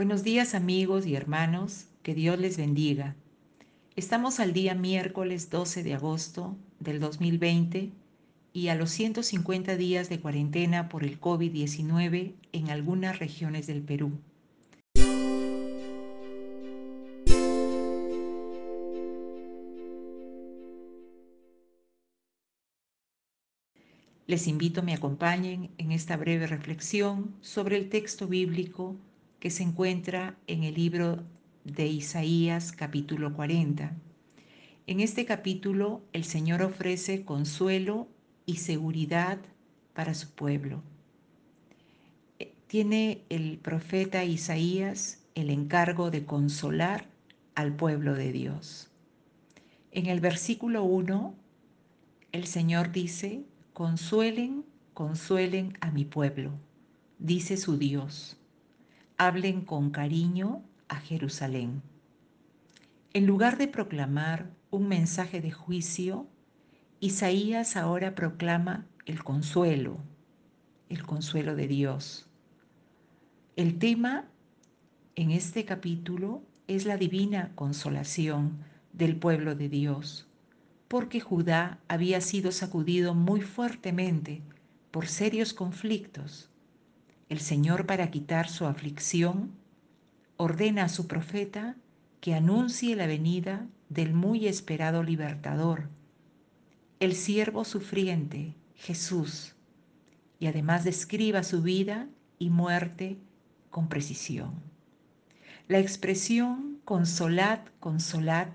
Buenos días amigos y hermanos, que Dios les bendiga. Estamos al día miércoles 12 de agosto del 2020 y a los 150 días de cuarentena por el COVID-19 en algunas regiones del Perú. Les invito a me acompañen en esta breve reflexión sobre el texto bíblico que se encuentra en el libro de Isaías capítulo 40. En este capítulo el Señor ofrece consuelo y seguridad para su pueblo. Eh, tiene el profeta Isaías el encargo de consolar al pueblo de Dios. En el versículo 1, el Señor dice, consuelen, consuelen a mi pueblo, dice su Dios hablen con cariño a Jerusalén. En lugar de proclamar un mensaje de juicio, Isaías ahora proclama el consuelo, el consuelo de Dios. El tema en este capítulo es la divina consolación del pueblo de Dios, porque Judá había sido sacudido muy fuertemente por serios conflictos el Señor para quitar su aflicción ordena a su profeta que anuncie la venida del muy esperado libertador, el siervo sufriente, Jesús, y además describa su vida y muerte con precisión. La expresión consolad, consolad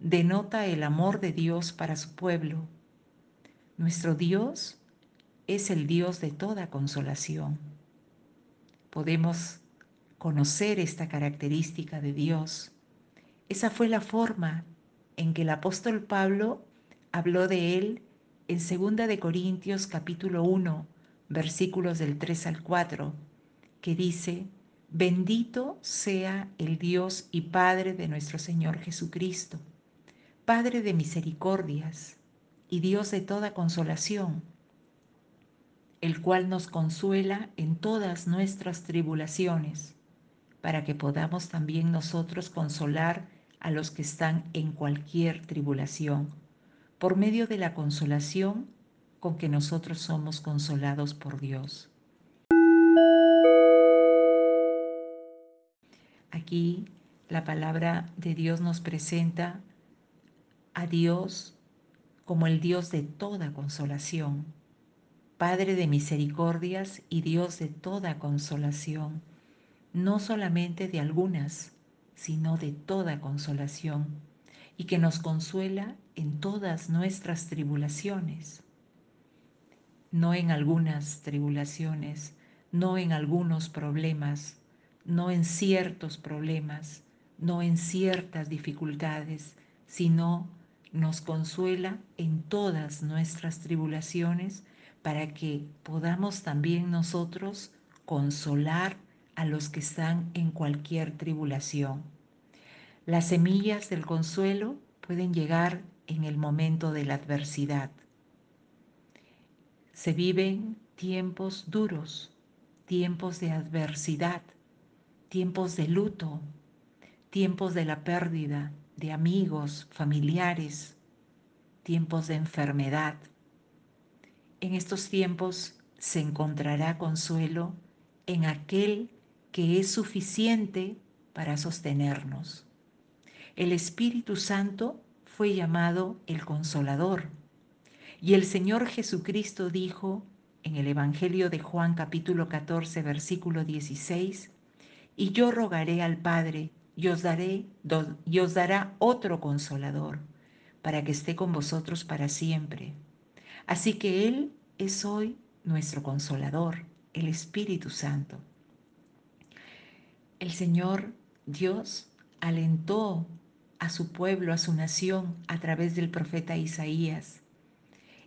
denota el amor de Dios para su pueblo. Nuestro Dios es el Dios de toda consolación podemos conocer esta característica de Dios. Esa fue la forma en que el apóstol Pablo habló de él en 2 de Corintios capítulo 1, versículos del 3 al 4, que dice, bendito sea el Dios y Padre de nuestro Señor Jesucristo, Padre de misericordias y Dios de toda consolación el cual nos consuela en todas nuestras tribulaciones, para que podamos también nosotros consolar a los que están en cualquier tribulación, por medio de la consolación con que nosotros somos consolados por Dios. Aquí la palabra de Dios nos presenta a Dios como el Dios de toda consolación Padre de misericordias y Dios de toda consolación, no solamente de algunas, sino de toda consolación, y que nos consuela en todas nuestras tribulaciones, no en algunas tribulaciones, no en algunos problemas, no en ciertos problemas, no en ciertas dificultades, sino nos consuela en todas nuestras tribulaciones para que podamos también nosotros consolar a los que están en cualquier tribulación. Las semillas del consuelo pueden llegar en el momento de la adversidad. Se viven tiempos duros, tiempos de adversidad, tiempos de luto, tiempos de la pérdida de amigos, familiares, tiempos de enfermedad en estos tiempos se encontrará consuelo en aquel que es suficiente para sostenernos. El Espíritu Santo fue llamado el Consolador. Y el Señor Jesucristo dijo en el Evangelio de Juan capítulo 14 versículo 16, y yo rogaré al Padre y os, daré, y os dará otro consolador para que esté con vosotros para siempre Así que Él es hoy nuestro consolador, el Espíritu Santo. El Señor Dios alentó a su pueblo, a su nación, a través del profeta Isaías.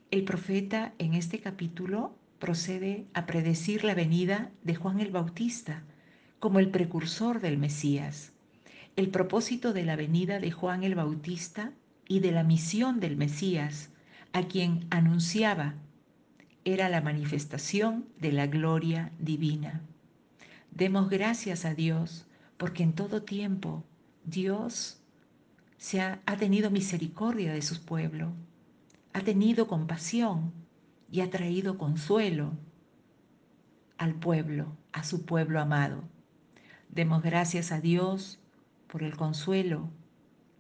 El profeta en este capítulo procede a predecir la venida de Juan el Bautista como el precursor del Mesías. El propósito de la venida de Juan el Bautista y de la misión del Mesías a quien anunciaba era la manifestación de la gloria divina. Demos gracias a Dios porque en todo tiempo Dios se ha, ha tenido misericordia de su pueblo, ha tenido compasión y ha traído consuelo al pueblo, a su pueblo amado. Demos gracias a Dios por el consuelo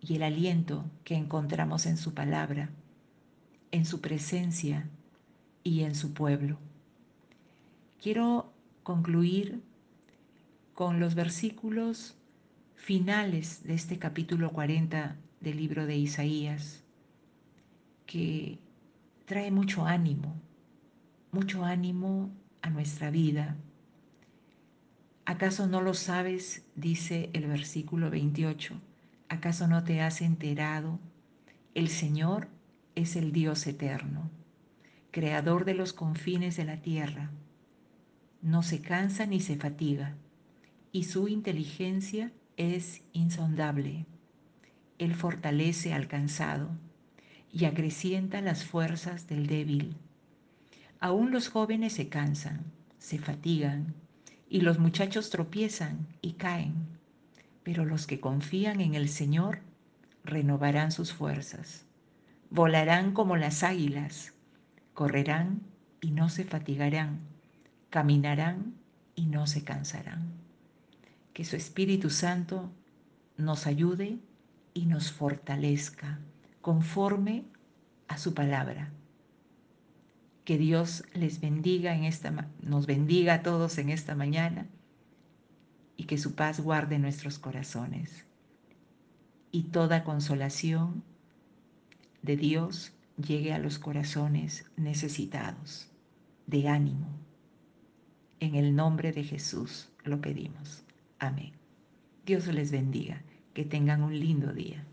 y el aliento que encontramos en su palabra, en su presencia y en su pueblo. Quiero concluir con los versículos finales de este capítulo 40 del libro de Isaías, que trae mucho ánimo, mucho ánimo a nuestra vida. ¿Acaso no lo sabes? dice el versículo 28. ¿Acaso no te has enterado? El Señor es el Dios eterno, creador de los confines de la tierra. No se cansa ni se fatiga, y su inteligencia es insondable. Él fortalece al cansado y acrecienta las fuerzas del débil. Aún los jóvenes se cansan, se fatigan, y los muchachos tropiezan y caen, pero los que confían en el Señor renovarán sus fuerzas, volarán como las águilas, correrán y no se fatigarán, caminarán y no se cansarán. Que su Espíritu Santo nos ayude y nos fortalezca conforme a su palabra. Que Dios les bendiga en esta nos bendiga a todos en esta mañana y que su paz guarde nuestros corazones. Y toda consolación de Dios llegue a los corazones necesitados de ánimo. En el nombre de Jesús lo pedimos. Amén. Dios les bendiga. Que tengan un lindo día.